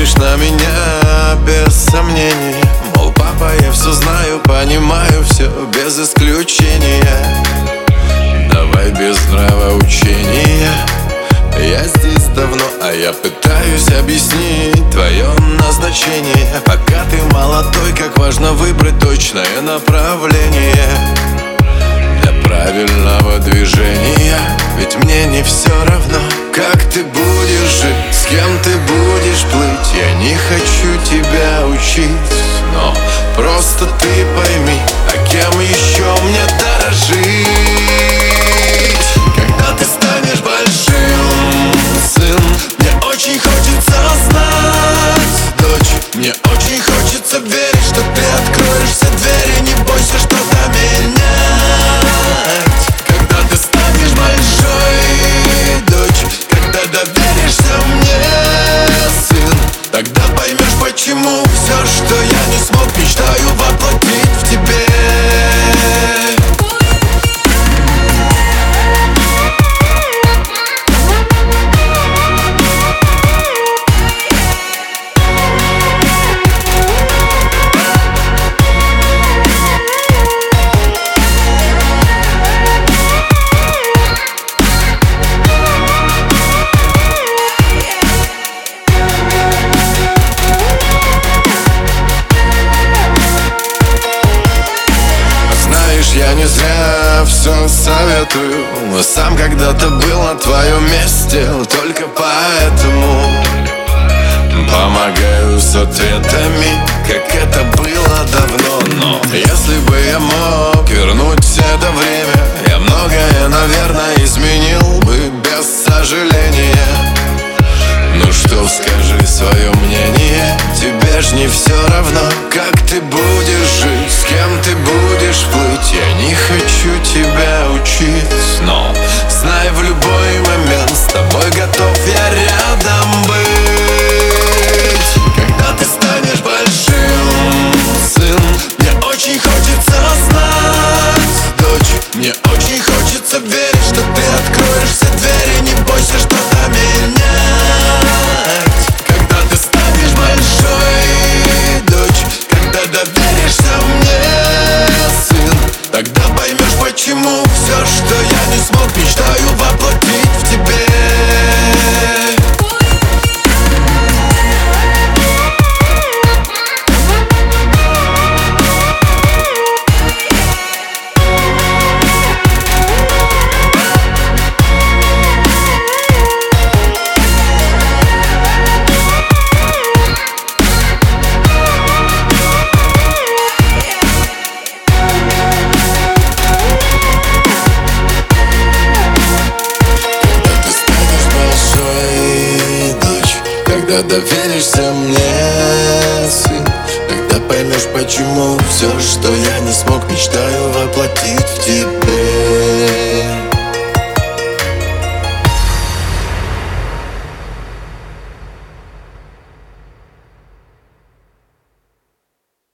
смотришь на меня без сомнения Мол, папа, я все знаю, понимаю все без исключения. Давай без нравоучения. Я здесь давно, а я пытаюсь объяснить твое назначение. Пока ты молодой, как важно выбрать точное направление Для правильного движения. Ведь мне не все равно, как ты будешь жить Кем ты будешь плыть? Я не хочу тебя учить Но просто ты пойми А кем еще мне дорожить? Когда ты станешь большим, сын Мне очень хочется знать, дочь Мне очень хочется верить, что ты откроешь все двери что я не смог Мечтаю воплотить я не зря все советую. Сам когда-то был на твоем месте. Только поэтому Помогаю с ответами Как это было давно. Но если бы я мог вернуть это время свое мнение Тебе ж не все равно, как ты будешь жить С кем ты будешь плыть. Я не хочу Тогда поймешь, почему все, что я не смог Мечтаю воплотить в тебе Когда доверишься мне, сын Тогда поймешь, почему все, что я не смог Мечтаю воплотить в тебе